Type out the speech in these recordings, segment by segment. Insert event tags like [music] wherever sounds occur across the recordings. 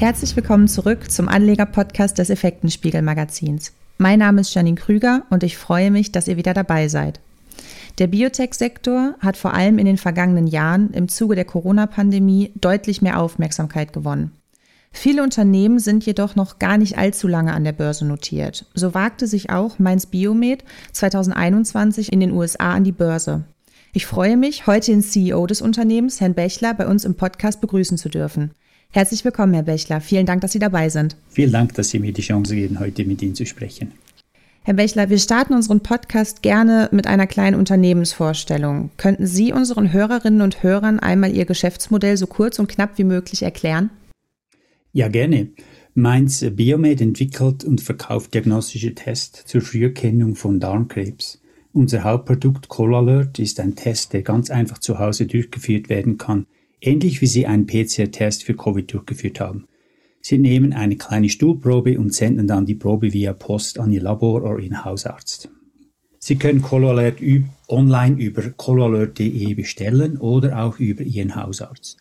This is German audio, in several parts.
Herzlich willkommen zurück zum Anleger-Podcast des Effektenspiegel-Magazins. Mein Name ist Janine Krüger und ich freue mich, dass ihr wieder dabei seid. Der Biotech-Sektor hat vor allem in den vergangenen Jahren im Zuge der Corona-Pandemie deutlich mehr Aufmerksamkeit gewonnen. Viele Unternehmen sind jedoch noch gar nicht allzu lange an der Börse notiert. So wagte sich auch Mainz Biomed 2021 in den USA an die Börse. Ich freue mich, heute den CEO des Unternehmens, Herrn Bechler, bei uns im Podcast begrüßen zu dürfen. Herzlich willkommen, Herr Bechler. Vielen Dank, dass Sie dabei sind. Vielen Dank, dass Sie mir die Chance geben, heute mit Ihnen zu sprechen. Herr Bechler, wir starten unseren Podcast gerne mit einer kleinen Unternehmensvorstellung. Könnten Sie unseren Hörerinnen und Hörern einmal Ihr Geschäftsmodell so kurz und knapp wie möglich erklären? Ja, gerne. Mainz Biomed entwickelt und verkauft diagnostische Tests zur Früherkennung von Darmkrebs. Unser Hauptproduct CallAlert ist ein Test, der ganz einfach zu Hause durchgeführt werden kann – ähnlich wie Sie einen PCR-Test für Covid durchgeführt haben. Sie nehmen eine kleine Stuhlprobe und senden dann die Probe via Post an Ihr Labor oder Ihren Hausarzt. Sie können ColoAlert online über coloalert.de bestellen oder auch über Ihren Hausarzt.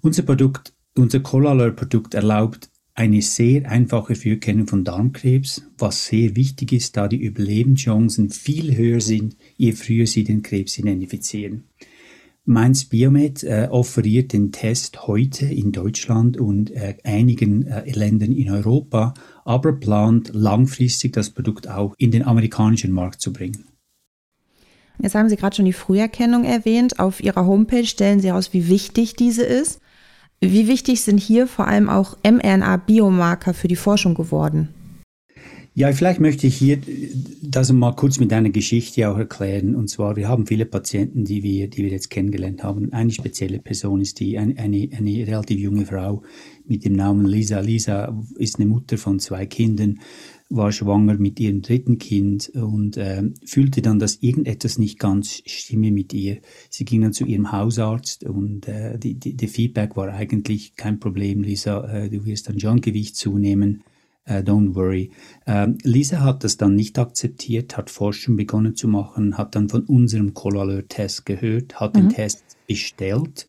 Unser Produkt, unser ColoAlert-Produkt erlaubt eine sehr einfache Früherkennung von Darmkrebs, was sehr wichtig ist, da die Überlebenschancen viel höher sind, je früher Sie den Krebs identifizieren. Mainz Biomed äh, offeriert den Test heute in Deutschland und äh, einigen äh, Ländern in Europa, aber plant langfristig das Produkt auch in den amerikanischen Markt zu bringen. Jetzt haben Sie gerade schon die Früherkennung erwähnt. Auf Ihrer Homepage stellen Sie heraus, wie wichtig diese ist. Wie wichtig sind hier vor allem auch mRNA-Biomarker für die Forschung geworden? Ja, vielleicht möchte ich hier das mal kurz mit einer Geschichte auch erklären. Und zwar, wir haben viele Patienten, die wir, die wir jetzt kennengelernt haben. Eine spezielle Person ist die, eine, eine, eine relativ junge Frau mit dem Namen Lisa. Lisa ist eine Mutter von zwei Kindern, war schwanger mit ihrem dritten Kind und äh, fühlte dann, dass irgendetwas nicht ganz stimme mit ihr. Sie ging dann zu ihrem Hausarzt und äh, die, die, der Feedback war eigentlich kein Problem, Lisa, äh, du wirst dann schon Gewicht zunehmen Uh, don't worry. Uh, Lisa hat das dann nicht akzeptiert, hat Forschung begonnen zu machen, hat dann von unserem Colaleur-Test gehört, hat mhm. den Test bestellt.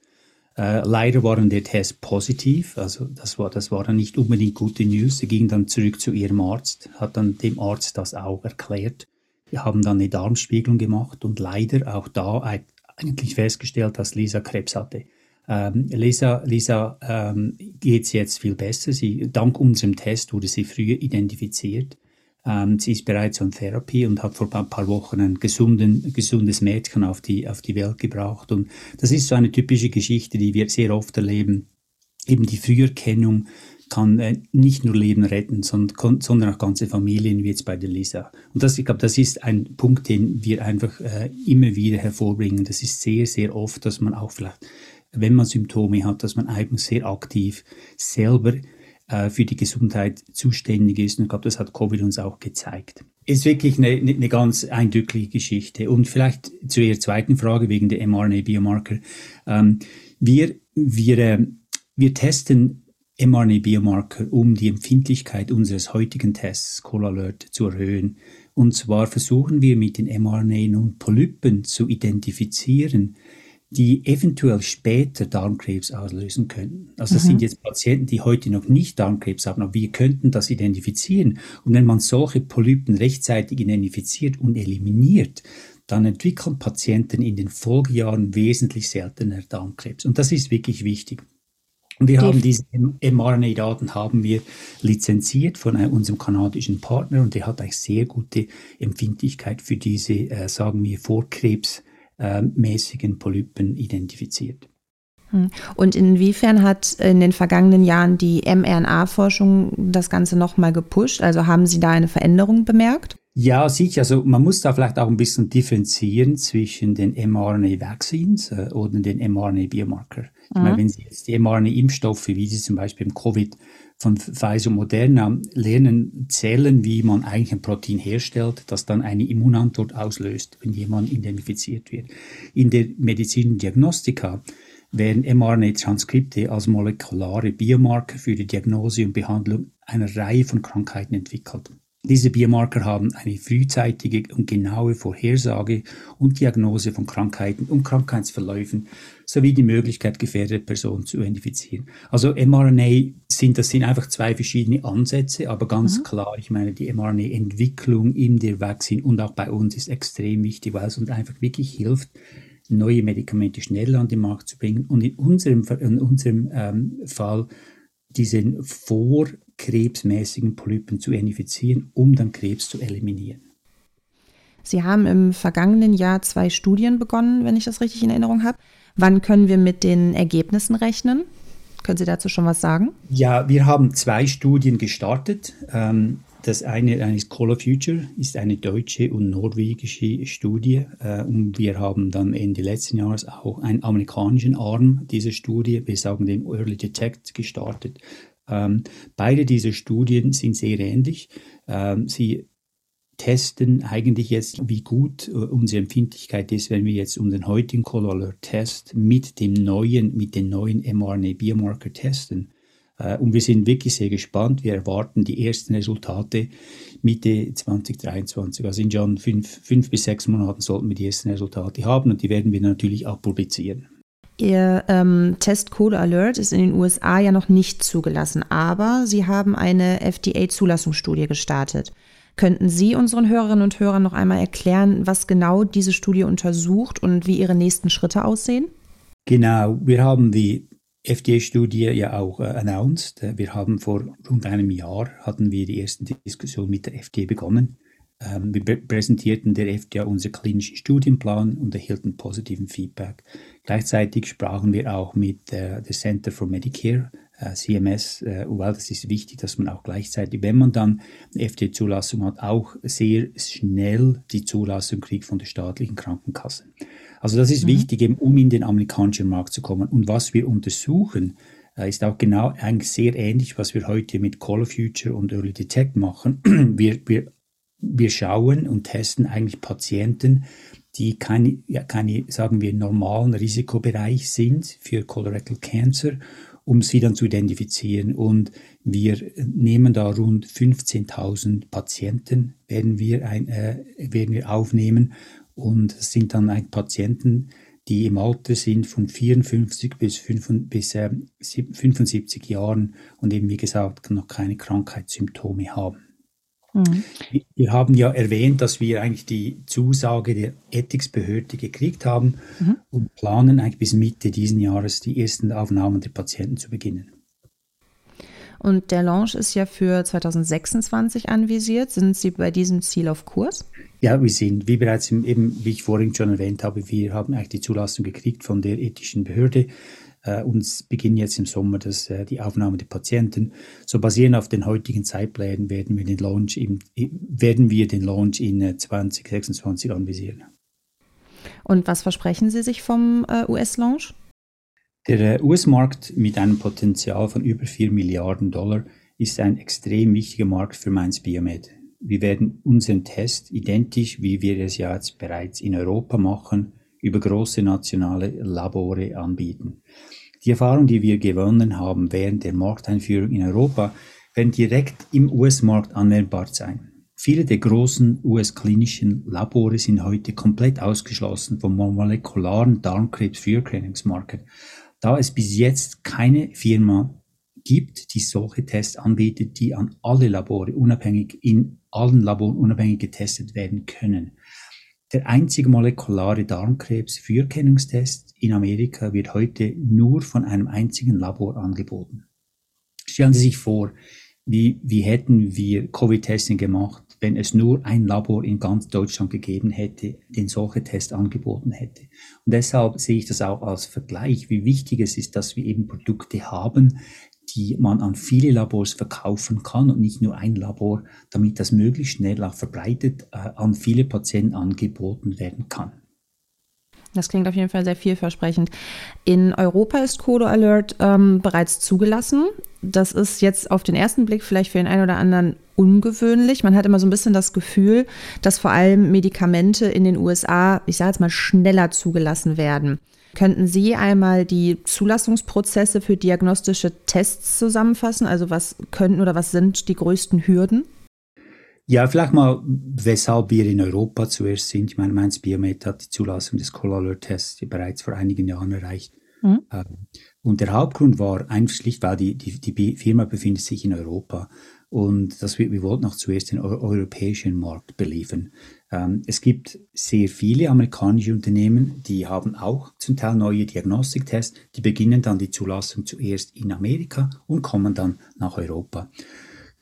Uh, leider waren der Test positiv, also das war, das war dann nicht unbedingt gute News. Sie ging dann zurück zu ihrem Arzt, hat dann dem Arzt das auch erklärt. Wir haben dann eine Darmspiegelung gemacht und leider auch da eigentlich festgestellt, dass Lisa Krebs hatte. Ähm, Lisa, Lisa ähm, geht es jetzt viel besser. Sie, dank unserem Test wurde sie früher identifiziert. Ähm, sie ist bereits an Therapie und hat vor ein paar Wochen ein gesunden, gesundes Mädchen auf die, auf die Welt gebracht. Und das ist so eine typische Geschichte, die wir sehr oft erleben. Eben die Früherkennung kann äh, nicht nur Leben retten, sondern, sondern auch ganze Familien, wie jetzt bei der Lisa. Und das, ich glaube, das ist ein Punkt, den wir einfach äh, immer wieder hervorbringen. Das ist sehr, sehr oft, dass man auch vielleicht wenn man Symptome hat, dass man eigentlich sehr aktiv selber äh, für die Gesundheit zuständig ist. Und ich glaube, das hat Covid uns auch gezeigt. Ist wirklich eine, eine ganz eindrückliche Geschichte. Und vielleicht zu Ihrer zweiten Frage wegen der mRNA-Biomarker. Ähm, wir, wir, äh, wir testen mRNA-Biomarker, um die Empfindlichkeit unseres heutigen Tests CallAlert zu erhöhen. Und zwar versuchen wir mit den mRNA nun Polypen zu identifizieren, die eventuell später Darmkrebs auslösen könnten. Also das mhm. sind jetzt Patienten, die heute noch nicht Darmkrebs haben, aber wir könnten das identifizieren. Und wenn man solche Polypen rechtzeitig identifiziert und eliminiert, dann entwickeln Patienten in den Folgejahren wesentlich seltener Darmkrebs. Und das ist wirklich wichtig. Und wir haben diese mRNA-Daten haben wir lizenziert von unserem kanadischen Partner und der hat eigentlich sehr gute Empfindlichkeit für diese, äh, sagen wir, Vorkrebs äh, mäßigen Polypen identifiziert. Hm. Und inwiefern hat in den vergangenen Jahren die mRNA-Forschung das Ganze nochmal gepusht? Also haben Sie da eine Veränderung bemerkt? Ja, sicher. Also man muss da vielleicht auch ein bisschen differenzieren zwischen den mRNA-Vaccines äh, oder den mRNA-Biomarker. Ich mhm. meine, wenn Sie jetzt die mRNA-Impfstoffe, wie Sie zum Beispiel im Covid von Pfizer Moderna lernen, zählen, wie man eigentlich ein Protein herstellt, das dann eine Immunantwort auslöst, wenn jemand identifiziert wird. In der Medizin und Diagnostika werden mRNA-Transkripte als molekulare Biomarker für die Diagnose und Behandlung einer Reihe von Krankheiten entwickelt. Diese Biomarker haben eine frühzeitige und genaue Vorhersage und Diagnose von Krankheiten und Krankheitsverläufen sowie die Möglichkeit, gefährdete Personen zu identifizieren. Also mRNA sind, das sind einfach zwei verschiedene Ansätze, aber ganz mhm. klar, ich meine, die mRNA-Entwicklung in der Vaccine und auch bei uns ist extrem wichtig, weil es uns einfach wirklich hilft, neue Medikamente schneller an den Markt zu bringen und in unserem, in unserem ähm, Fall diesen vorkrebsmäßigen Polypen zu identifizieren, um dann Krebs zu eliminieren. Sie haben im vergangenen Jahr zwei Studien begonnen, wenn ich das richtig in Erinnerung habe. Wann können wir mit den Ergebnissen rechnen? Können Sie dazu schon was sagen? Ja, wir haben zwei Studien gestartet. Ähm, das eine, ist Call of Future, ist eine deutsche und norwegische Studie. Äh, und wir haben dann Ende letzten Jahres auch einen amerikanischen Arm dieser Studie, wir sagen den Early Detect, gestartet. Ähm, beide diese Studien sind sehr ähnlich. Ähm, sie testen eigentlich jetzt, wie gut äh, unsere Empfindlichkeit ist, wenn wir jetzt unseren heutigen Color-Test mit dem neuen, mit den neuen mRNA-Biomarker testen. Äh, und wir sind wirklich sehr gespannt. Wir erwarten die ersten Resultate Mitte 2023. Also in schon fünf, fünf bis sechs Monaten sollten wir die ersten Resultate haben und die werden wir natürlich auch publizieren. Ihr ähm, Test Code Alert ist in den USA ja noch nicht zugelassen, aber Sie haben eine FDA-Zulassungsstudie gestartet. Könnten Sie unseren Hörerinnen und Hörern noch einmal erklären, was genau diese Studie untersucht und wie Ihre nächsten Schritte aussehen? Genau, wir haben die FDA-Studie ja auch äh, announced. Wir haben vor rund einem Jahr hatten wir die ersten Diskussionen mit der FDA begonnen. Ähm, wir präsentierten der FDA unseren klinischen Studienplan und erhielten positiven Feedback. Gleichzeitig sprachen wir auch mit äh, der Center for Medicare äh, CMS, äh, weil das ist wichtig, dass man auch gleichzeitig, wenn man dann FDA-Zulassung hat, auch sehr schnell die Zulassung kriegt von der staatlichen Krankenkasse. Also das ist mhm. wichtig, eben, um in den amerikanischen Markt zu kommen. Und was wir untersuchen, äh, ist auch genau eigentlich sehr ähnlich, was wir heute mit Call of Future und Early Detect machen. [clears throat] Wir, wir, wir schauen und testen eigentlich Patienten, die keine, ja, keine, sagen wir, normalen Risikobereich sind für Colorectal Cancer um sie dann zu identifizieren. Und wir nehmen da rund 15.000 Patienten, werden wir, ein, äh, werden wir aufnehmen. Und es sind dann eigentlich Patienten, die im Alter sind von 54 bis, 5, bis äh, 75 Jahren und eben, wie gesagt, noch keine Krankheitssymptome haben. Mhm. Wir haben ja erwähnt, dass wir eigentlich die Zusage der Ethicsbehörde gekriegt haben mhm. und planen eigentlich bis Mitte diesen Jahres die ersten Aufnahmen der Patienten zu beginnen. Und der Launch ist ja für 2026 anvisiert. Sind Sie bei diesem Ziel auf Kurs? Ja, wir sind, wie bereits eben, wie ich vorhin schon erwähnt habe, wir haben eigentlich die Zulassung gekriegt von der ethischen Behörde. Äh, uns beginnen jetzt im Sommer das, äh, die Aufnahme der Patienten. So basierend auf den heutigen Zeitplänen werden wir den Launch, im, werden wir den Launch in 2026 äh, anvisieren. Und was versprechen Sie sich vom äh, US-Launch? Der US-Markt mit einem Potenzial von über 4 Milliarden Dollar ist ein extrem wichtiger Markt für Mainz Biomed. Wir werden unseren Test identisch, wie wir es ja jetzt bereits in Europa machen, über große nationale Labore anbieten. Die Erfahrung, die wir gewonnen haben während der Markteinführung in Europa, werden direkt im US-Markt anwendbar sein. Viele der großen US-klinischen Labore sind heute komplett ausgeschlossen vom molekularen Darmkrebs-Früherkennungsmarkt, da es bis jetzt keine Firma gibt, die solche Tests anbietet, die an alle Labore unabhängig in allen Laboren unabhängig getestet werden können. Der einzige molekulare Darmkrebs-Früherkennungstest in Amerika wird heute nur von einem einzigen Labor angeboten. Stellen Sie sich vor, wie, wie hätten wir Covid-Testing gemacht, wenn es nur ein Labor in ganz Deutschland gegeben hätte, den solche Tests angeboten hätte. Und deshalb sehe ich das auch als Vergleich, wie wichtig es ist, dass wir eben Produkte haben, die man an viele Labors verkaufen kann und nicht nur ein Labor, damit das möglichst schnell auch verbreitet äh, an viele Patienten angeboten werden kann. Das klingt auf jeden Fall sehr vielversprechend. In Europa ist Codo Alert ähm, bereits zugelassen. Das ist jetzt auf den ersten Blick vielleicht für den einen oder anderen ungewöhnlich. Man hat immer so ein bisschen das Gefühl, dass vor allem Medikamente in den USA, ich sage jetzt mal, schneller zugelassen werden. Könnten Sie einmal die Zulassungsprozesse für diagnostische Tests zusammenfassen? Also was könnten oder was sind die größten Hürden? Ja, vielleicht mal, weshalb wir in Europa zuerst sind. Ich meine, Mainz Biomet hat die Zulassung des Call-Alert-Tests bereits vor einigen Jahren erreicht. Mhm. Und der Hauptgrund war einfach schlicht, weil die, die, die Firma befindet sich in Europa und dass wir, wir wollten auch zuerst den europäischen Markt beliefern. Ähm, es gibt sehr viele amerikanische Unternehmen, die haben auch zum Teil neue Diagnostiktests, die beginnen dann die Zulassung zuerst in Amerika und kommen dann nach Europa.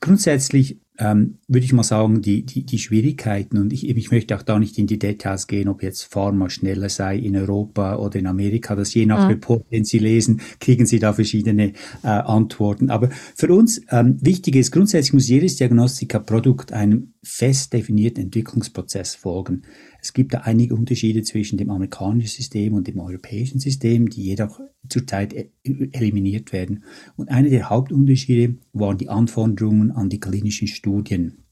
Grundsätzlich ähm, würde ich mal sagen, die, die, die Schwierigkeiten, und ich, ich möchte auch da nicht in die Details gehen, ob jetzt Pharma schneller sei in Europa oder in Amerika, das je nach mhm. Report, den Sie lesen, kriegen Sie da verschiedene äh, Antworten. Aber für uns ähm, wichtig ist, grundsätzlich muss jedes Diagnostika-Produkt einem fest definierten Entwicklungsprozess folgen. Es gibt da einige Unterschiede zwischen dem amerikanischen System und dem europäischen System, die jedoch zurzeit e-, eliminiert werden. Und einer der Hauptunterschiede waren die Anforderungen an die klinischen Studien.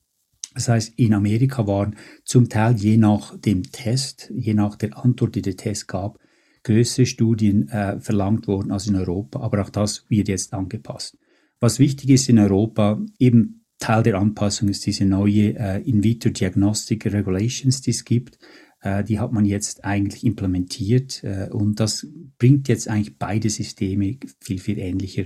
Das heißt, in Amerika waren zum Teil je nach dem Test, je nach der Antwort, die der Test gab, größere Studien äh, verlangt worden als in Europa. Aber auch das wird jetzt angepasst. Was wichtig ist in Europa, eben Teil der Anpassung ist diese neue äh, In-vitro-Diagnostic Regulations, die es gibt. Äh, die hat man jetzt eigentlich implementiert äh, und das bringt jetzt eigentlich beide Systeme viel, viel ähnlicher.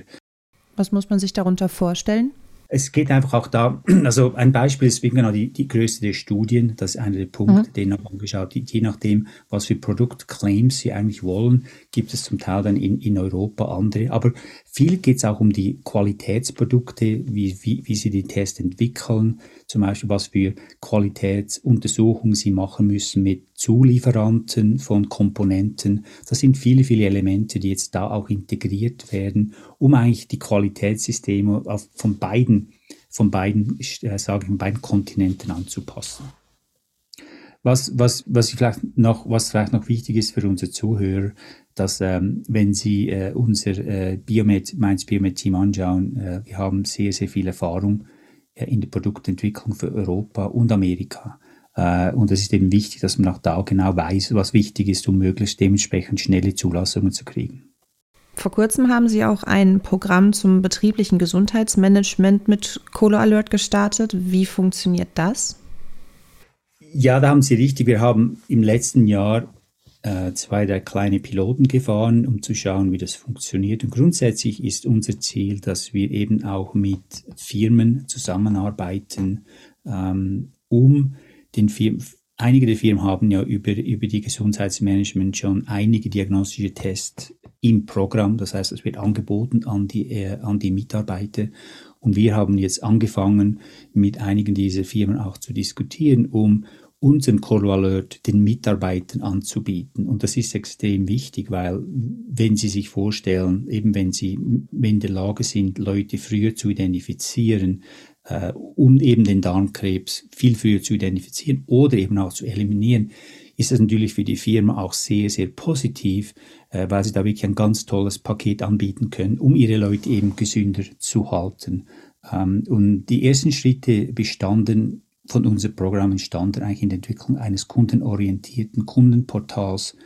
Was muss man sich darunter vorstellen? Es geht einfach auch da, [clears throat] also ein Beispiel ist genau die, die Größe der Studien, das ist einer der Punkte, mhm. den haben wir angeschaut. Je nachdem, was für Produktclaims sie eigentlich wollen, gibt es zum Teil dann in, in Europa andere. Aber viel geht es auch um die Qualitätsprodukte, wie, wie, wie sie die Tests entwickeln, zum Beispiel was für Qualitätsuntersuchungen sie machen müssen mit Zulieferanten von Komponenten. Das sind viele, viele Elemente, die jetzt da auch integriert werden, um eigentlich die Qualitätssysteme auf, von beiden, von beiden, äh, sage ich, von beiden Kontinenten anzupassen. Was, was, was, vielleicht noch, was vielleicht noch wichtig ist für unsere Zuhörer, dass ähm, wenn Sie äh, unser äh, Biomed, Mainz Biomed Team anschauen, äh, wir haben sehr, sehr viel Erfahrung in der Produktentwicklung für Europa und Amerika. Äh, und es ist eben wichtig, dass man auch da genau weiß, was wichtig ist, um möglichst dementsprechend schnelle Zulassungen zu kriegen. Vor kurzem haben Sie auch ein Programm zum betrieblichen Gesundheitsmanagement mit Colo Alert gestartet. Wie funktioniert das? Ja, da haben Sie richtig. Wir haben im letzten Jahr äh, zwei, drei kleine Piloten gefahren, um zu schauen, wie das funktioniert. Und grundsätzlich ist unser Ziel, dass wir eben auch mit Firmen zusammenarbeiten, ähm, um den Firmen, einige der Firmen haben ja über, über die Gesundheitsmanagement schon einige diagnostische Tests im Programm. Das heißt, es wird angeboten an die, äh, an die Mitarbeiter. Und wir haben jetzt angefangen, mit einigen dieser Firmen auch zu diskutieren, um unseren Alert den Mitarbeitern anzubieten. Und das ist extrem wichtig, weil wenn Sie sich vorstellen, eben wenn Sie in der Lage sind, Leute früher zu identifizieren, äh, um eben den Darmkrebs viel früher zu identifizieren oder eben auch zu eliminieren, ist das natürlich für die Firma auch sehr, sehr positiv, äh, weil sie da wirklich ein ganz tolles Paket anbieten können, um ihre Leute eben gesünder zu halten. Ähm, und die ersten Schritte bestanden von unserem Programm entstanden, eigentlich in der Entwicklung eines kundenorientierten Kundenportals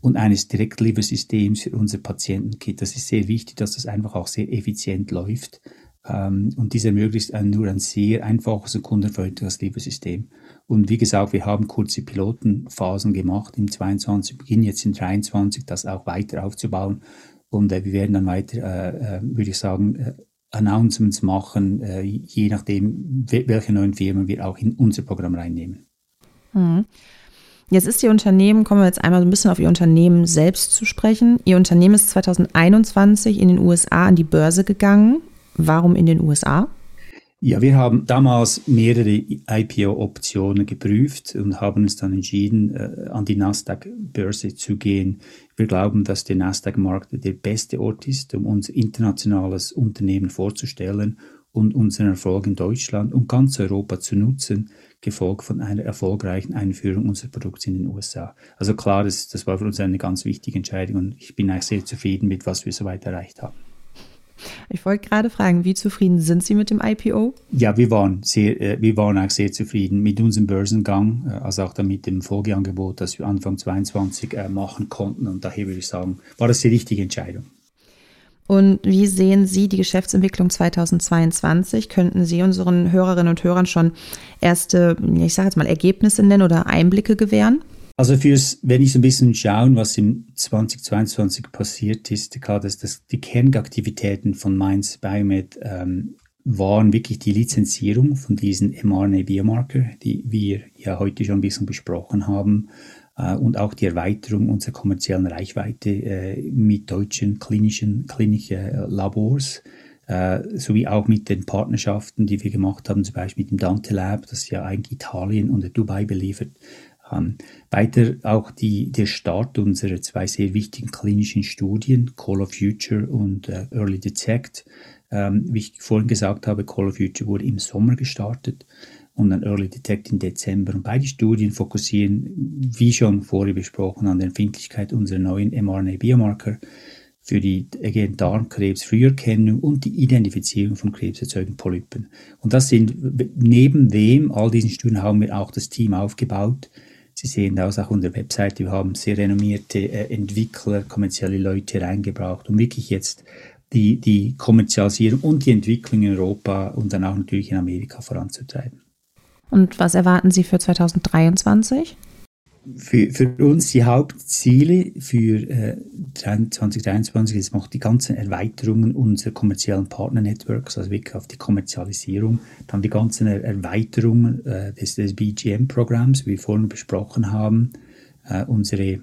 und eines Direktliefersystems für unser Patientenkit. Das ist sehr wichtig, dass das einfach auch sehr effizient läuft. Ähm, und dies ermöglicht nur ein sehr einfaches und kundenfreundliches Liefersystem. Und wie gesagt, wir haben kurze Pilotenphasen gemacht im 22, beginnen jetzt in 23, das auch weiter aufzubauen. Und äh, wir werden dann weiter, äh, äh, würde ich sagen, Announcements machen, äh, je nachdem, welche neuen Firmen wir auch in unser Programm reinnehmen. Mhm. Jetzt ist Ihr Unternehmen, kommen wir jetzt einmal so ein bisschen auf Ihr Unternehmen selbst zu sprechen. Ihr Unternehmen ist 2021 in den USA an die Börse gegangen. Warum in den USA? Ja, wir haben damals mehrere IPO-Optionen geprüft und haben uns dann entschieden, äh, an die Nasdaq-Börse zu gehen. Wir glauben, dass der Nasdaq-Markt der beste Ort ist, um unser internationales Unternehmen vorzustellen und unseren Erfolg in Deutschland und ganz Europa zu nutzen, gefolgt von einer erfolgreichen Einführung unseres Produkts in den USA. Also klar, das, das war für uns eine ganz wichtige Entscheidung und ich bin eigentlich sehr zufrieden mit, was wir soweit erreicht haben. Ich wollte gerade fragen, wie zufrieden sind Sie mit dem IPO? Ja, wir waren sehr, äh, wir waren auch sehr zufrieden mit unserem Börsengang, äh, also auch damit dem Folgeangebot, das wir Anfang 22 äh, machen konnten. Und daher würde ich sagen, war das die richtige Entscheidung. Und wie sehen Sie die Geschäftsentwicklung 2022? Könnten Sie unseren Hörerinnen und Hörern schon erste, ich sage jetzt mal, Ergebnisse nennen oder Einblicke gewähren? Also fürs, wenn ich so ein bisschen schauen, was im 2022 passiert ist, klar, dass das, die Kernaktivitäten von Mainz Biomed ähm, waren wirklich die Lizenzierung von diesen mRNA-Biomarker, die wir ja heute schon ein bisschen besprochen haben, äh, und auch die Erweiterung unserer kommerziellen Reichweite äh, mit deutschen klinischen klinischen Labors, äh, sowie auch mit den Partnerschaften, die wir gemacht haben, zum Beispiel mit dem Dante Lab, das ja eigentlich Italien und Dubai beliefert, ähm, weiter auch die, der Start unserer zwei sehr wichtigen klinischen Studien, Call of Future und äh, Early Detect. Ähm, wie ich vorhin gesagt habe, Call of Future wurde im Sommer gestartet und dann Early Detect im Dezember. Und beide Studien fokussieren, wie schon vorher besprochen, an der Empfindlichkeit unserer neuen mRNA-Biomarker für die again, Darmkrebs-Früherkennung und die Identifizierung von krebserzeugenden Polypen. Und das sind, neben dem, all diesen Studien haben wir auch das Team aufgebaut, Sie sehen das auch auf unserer Webseite. Wir haben sehr renommierte äh, Entwickler, kommerzielle Leute reingebracht, um wirklich jetzt die, die Kommerzialisierung und die Entwicklung in Europa und dann auch natürlich in Amerika voranzutreiben. Und was erwarten Sie für 2023? Für, für uns die Hauptziele für äh, 2023 ist noch die ganzen Erweiterungen unserer kommerziellen Partner-Networks, also wirklich auf die Kommerzialisierung, dann die ganzen Erweiterungen äh, des, des BGM-Programms, wie wir vorhin besprochen haben, äh, unsere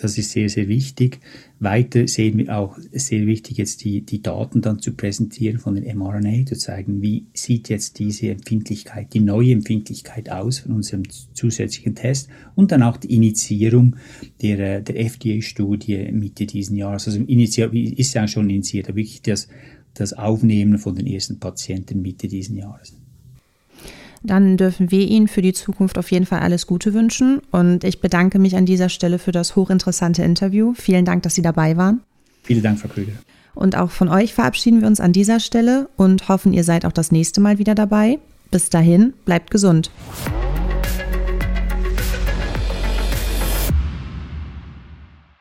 das ist sehr, sehr wichtig. Weiter sehen wir auch sehr wichtig, jetzt die, die Daten dann zu präsentieren von den mRNA, zu zeigen, wie sieht jetzt diese Empfindlichkeit, die neue Empfindlichkeit aus von unserem zusätzlichen Test und dann auch die Initiierung der, der FDA-Studie Mitte diesen Jahres. Also initiiert, ist ja schon initiiert, aber wirklich das, das Aufnehmen von den ersten Patienten Mitte diesen Jahres dann dürfen wir Ihnen für die Zukunft auf jeden Fall alles Gute wünschen. Und ich bedanke mich an dieser Stelle für das hochinteressante Interview. Vielen Dank, dass Sie dabei waren. Vielen Dank, Frau Krüger. Und auch von euch verabschieden wir uns an dieser Stelle und hoffen, ihr seid auch das nächste Mal wieder dabei. Bis dahin, bleibt gesund.